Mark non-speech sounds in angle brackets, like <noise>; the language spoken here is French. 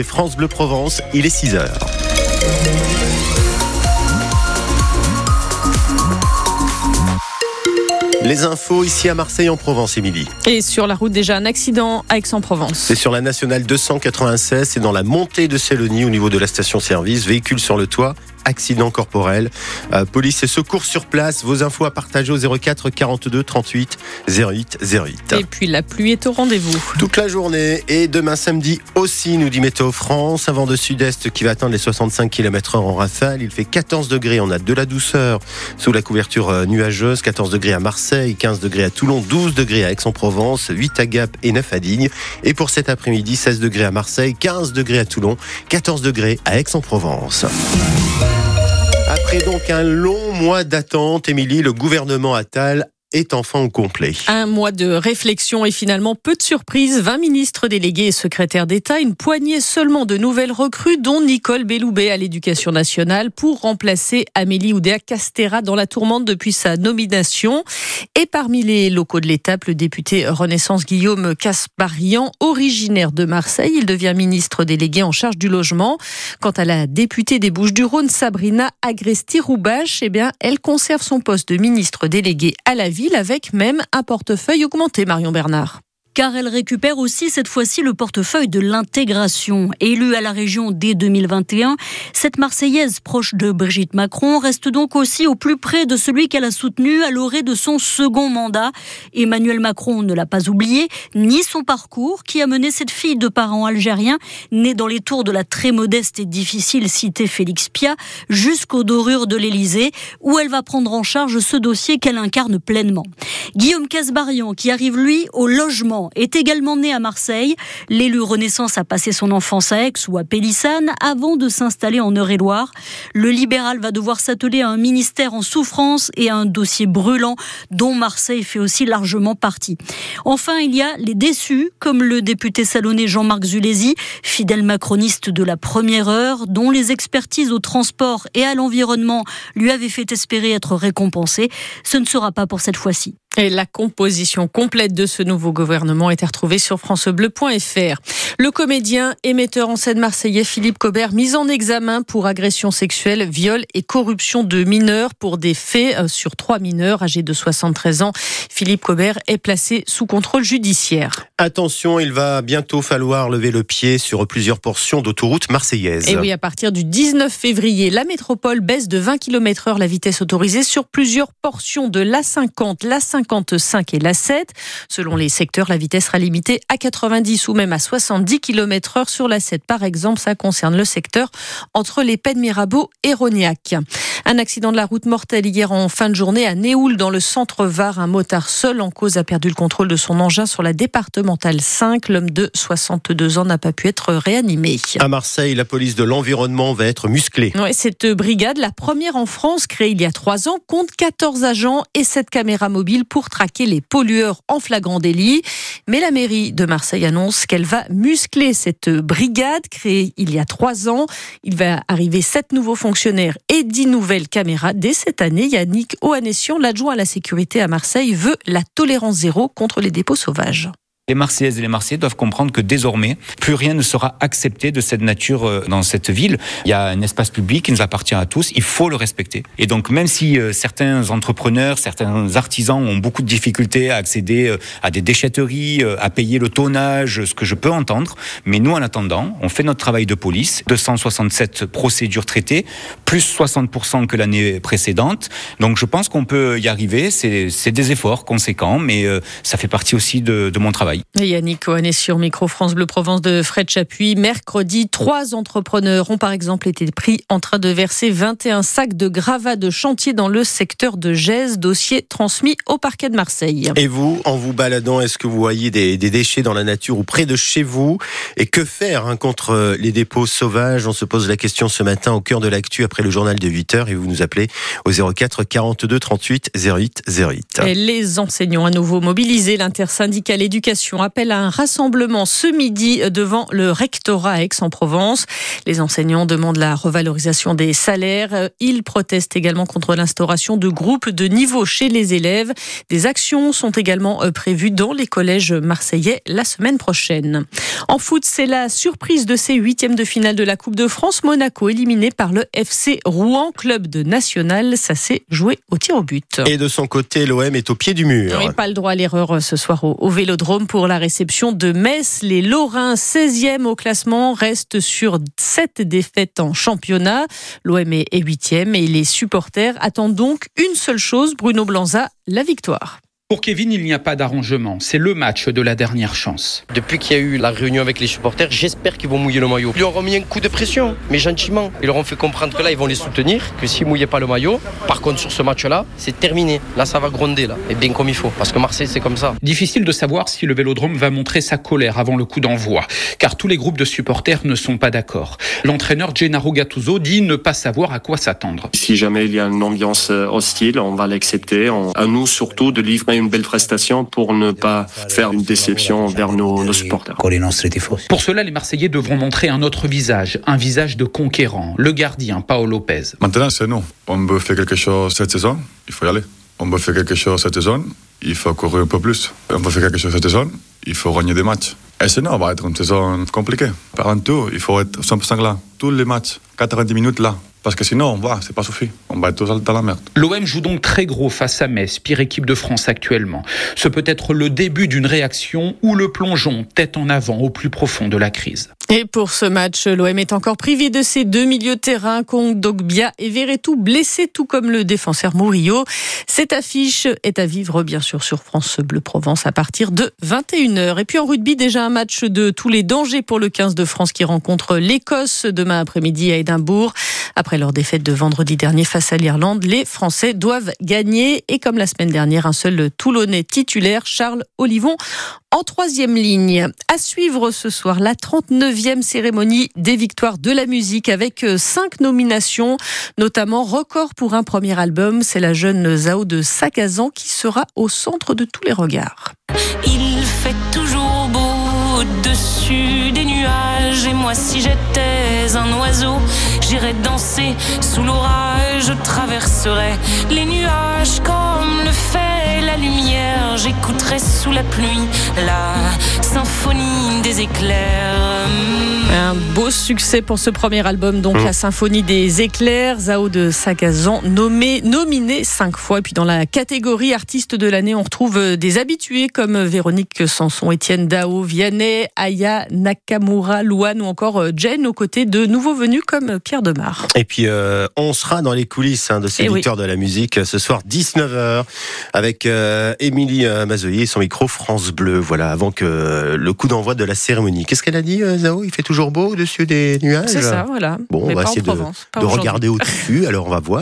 c'est France Bleu Provence, il est 6 heures. Les infos ici à Marseille en Provence, Émilie. Et sur la route déjà un accident à Aix-en-Provence. C'est sur la nationale 296, c'est dans la montée de Célonie au niveau de la station-service, véhicule sur le toit, accident corporel. Euh, police et secours sur place. Vos infos à partager au 04 42 38 08 08. Et puis la pluie est au rendez-vous. Toute la journée et demain samedi aussi, nous dit Météo France. Un vent de sud-est qui va atteindre les 65 km/h en rafale. Il fait 14 degrés. On a de la douceur sous la couverture euh, nuageuse. 14 degrés à Marseille, 15 degrés à Toulon, 12 degrés à Aix-en-Provence, 8 à Gap et 9 à Digne. Et pour cet après-midi, 16 degrés à Marseille, 15 degrés à Toulon, 14 degrés à Aix-en-Provence. Après donc un long mois d'attente, Émilie, le gouvernement Attal est enfin au complet. Un mois de réflexion et finalement peu de surprises. 20 ministres délégués et secrétaires d'État, une poignée seulement de nouvelles recrues, dont Nicole Belloubet à l'Éducation nationale pour remplacer Amélie Oudéa-Castera dans la tourmente depuis sa nomination. Et parmi les locaux de l'étape, le député Renaissance Guillaume Casparian, originaire de Marseille, il devient ministre délégué en charge du logement. Quant à la députée des Bouches-du-Rhône, Sabrina Agresti-Roubache, eh bien, elle conserve son poste de ministre délégué à la ville avec même un portefeuille augmenté, Marion Bernard car elle récupère aussi cette fois-ci le portefeuille de l'intégration. Élue à la région dès 2021, cette Marseillaise proche de Brigitte Macron reste donc aussi au plus près de celui qu'elle a soutenu à l'orée de son second mandat. Emmanuel Macron ne l'a pas oublié, ni son parcours qui a mené cette fille de parents algériens, née dans les tours de la très modeste et difficile cité Félix Pia, jusqu'aux dorures de l'Élysée, où elle va prendre en charge ce dossier qu'elle incarne pleinement. Guillaume Casbarian, qui arrive lui au logement est également né à Marseille. L'élu Renaissance a passé son enfance à Aix ou à Pélissane avant de s'installer en Eure-et-Loire. Le libéral va devoir s'atteler à un ministère en souffrance et à un dossier brûlant dont Marseille fait aussi largement partie. Enfin, il y a les déçus, comme le député salonné Jean-Marc Zulési, fidèle macroniste de la première heure, dont les expertises au transport et à l'environnement lui avaient fait espérer être récompensées. Ce ne sera pas pour cette fois-ci. Et la composition complète de ce nouveau gouvernement été retrouvée sur francebleu.fr. Le comédien et metteur en scène marseillais Philippe Cobert mis en examen pour agression sexuelle, viol et corruption de mineurs pour des faits euh, sur trois mineurs âgés de 73 ans. Philippe Cobert est placé sous contrôle judiciaire. Attention, il va bientôt falloir lever le pied sur plusieurs portions d'autoroute marseillaise. Et oui, à partir du 19 février, la métropole baisse de 20 km heure la vitesse autorisée sur plusieurs portions de l'A50, l'A50 55 et la 7. Selon les secteurs, la vitesse sera limitée à 90 ou même à 70 km heure sur la 7. Par exemple, ça concerne le secteur entre les Pennes Mirabeau et Rognac. Un accident de la route mortelle hier en fin de journée à Néoul dans le centre Var. Un motard seul en cause a perdu le contrôle de son engin sur la départementale 5. L'homme de 62 ans n'a pas pu être réanimé. À Marseille, la police de l'environnement va être musclée. Ouais, cette brigade, la première en France, créée il y a trois ans, compte 14 agents et 7 caméras mobiles pour traquer les pollueurs en flagrant délit. Mais la mairie de Marseille annonce qu'elle va muscler cette brigade créée il y a trois ans. Il va arriver sept nouveaux fonctionnaires et dix nouvelles caméras dès cette année. Yannick Oanessian, l'adjoint à la sécurité à Marseille, veut la tolérance zéro contre les dépôts sauvages. Les Marseillaises et les Marseillais doivent comprendre que désormais, plus rien ne sera accepté de cette nature euh, dans cette ville. Il y a un espace public qui nous appartient à tous, il faut le respecter. Et donc même si euh, certains entrepreneurs, certains artisans ont beaucoup de difficultés à accéder euh, à des déchetteries, à payer le tonnage, ce que je peux entendre, mais nous en attendant, on fait notre travail de police, 267 procédures traitées, plus 60% que l'année précédente. Donc je pense qu'on peut y arriver, c'est des efforts conséquents, mais ça fait partie aussi de, de mon travail. Yannick Cohen sur Micro France Bleu Provence de Fred Chapuis. Mercredi, trois entrepreneurs ont par exemple été pris en train de verser 21 sacs de gravats de chantier dans le secteur de Gèze, dossier transmis au parquet de Marseille. Et vous, en vous baladant, est-ce que vous voyez des, déchets dans la nature ou près de chez vous? Et que faire hein, contre les dépôts sauvages? On se pose la question ce matin au cœur de l'actu après le journal de 8h et vous nous appelez au 04 42 38 08 08. Et les enseignants à nouveau mobilisés, l'intersyndicale éducation appelle à un rassemblement ce midi devant le rectorat Aix-en-Provence. Les enseignants demandent la revalorisation des salaires. Ils protestent également contre l'instauration de groupes de niveau chez les élèves. Des actions sont également euh, prévues dans les collèges marseillais la semaine prochaine. En foot, c'est la surprise de ces huitièmes de finale de la Coupe de France. Monaco éliminé par le FC Rouen, club de national. Ça s'est joué au tir au but. Et de son côté, l'OM est au pied du mur. Oui, pas le droit à l'erreur euh, ce soir au, au, Vélodrome pour la réception de Metz. Les Lorrains, 16e au classement, restent sur 7 défaites en championnat. L'OM est 8e et les supporters attendent donc une seule chose, Bruno Blanza, la victoire. Pour Kevin, il n'y a pas d'arrangement. C'est le match de la dernière chance. Depuis qu'il y a eu la réunion avec les supporters, j'espère qu'ils vont mouiller le maillot. Ils leur ont mis un coup de pression, mais gentiment. Ils leur ont fait comprendre que là, ils vont les soutenir, que s'ils ne mouillaient pas le maillot, par contre, sur ce match-là, c'est terminé. Là, ça va gronder, là. Et bien comme il faut. Parce que Marseille, c'est comme ça. Difficile de savoir si le vélodrome va montrer sa colère avant le coup d'envoi. Car tous les groupes de supporters ne sont pas d'accord. L'entraîneur Gennaro Gattuso dit ne pas savoir à quoi s'attendre. Si jamais il y a une ambiance hostile, on va l'accepter. À nous, surtout, de livrer une belle prestation pour ne pas faire une déception vers nos, nos, supporters. Pour cela, les Marseillais devront montrer un autre visage, un visage de conquérant, le gardien Paolo Lopez. Maintenant, c'est nous. On veut faire quelque chose cette saison, il faut y aller. On veut faire quelque chose cette saison, il faut courir un peu plus. On veut faire quelque chose cette saison, il faut gagner des matchs. Et sinon, ça va être une saison compliquée. Par tout, il faut être 100% là. Tous les matchs, 90 minutes là. Parce que sinon, voilà, c'est pas suffi. On va être tous dans la merde. L'OM joue donc très gros face à Metz, pire équipe de France actuellement. Ce peut être le début d'une réaction ou le plongeon tête en avant au plus profond de la crise. Et pour ce match, l'OM est encore privé de ses deux milieux de terrain, Kong Dogbia et Verretou, blessés tout comme le défenseur Murillo. Cette affiche est à vivre bien sûr sur France Bleu Provence à partir de 21h. Et puis en rugby, déjà un match de tous les dangers pour le 15 de France qui rencontre l'Écosse demain après-midi à Édimbourg. Après leur défaite de vendredi dernier face à l'Irlande, les Français doivent gagner. Et comme la semaine dernière, un seul Toulonnais titulaire, Charles Olivon, en troisième ligne. À suivre ce soir, la 39e cérémonie des victoires de la musique avec cinq nominations, notamment record pour un premier album. C'est la jeune Zao de Sagazan qui sera au centre de tous les regards. Il fait toujours beau au-dessus des nuages et moi si j'étais un oiseau, j'irais danser sous l'orage, je traverserais les nuages comme le fait la lumière, j'écouterais sous la pluie la symphonie des éclairs. Un beau succès pour ce premier album, donc mmh. la symphonie des éclairs, Zao de Sagazan, nommé, nominé cinq fois. Et puis dans la catégorie artiste de l'année, on retrouve des habitués comme Véronique Sanson, Étienne Dao, Vianney, Aya, Nakamura, Louane ou encore Jen, aux côtés de nouveaux venus comme Pierre Demar. Et puis euh, on sera dans les coulisses hein, de ces Eh oui. victoires de la musique ce soir 19h avec euh, Émilie euh, Mazoyer son micro France Bleu. Voilà, avant que le coup d'envoi de la cérémonie. Qu'est-ce qu'elle a dit, euh, Zao? Il fait toujours beau au-dessus des nuages? C'est ça, voilà. Bon, Mais on va essayer de, regarder au-dessus, <laughs> alors on va voir.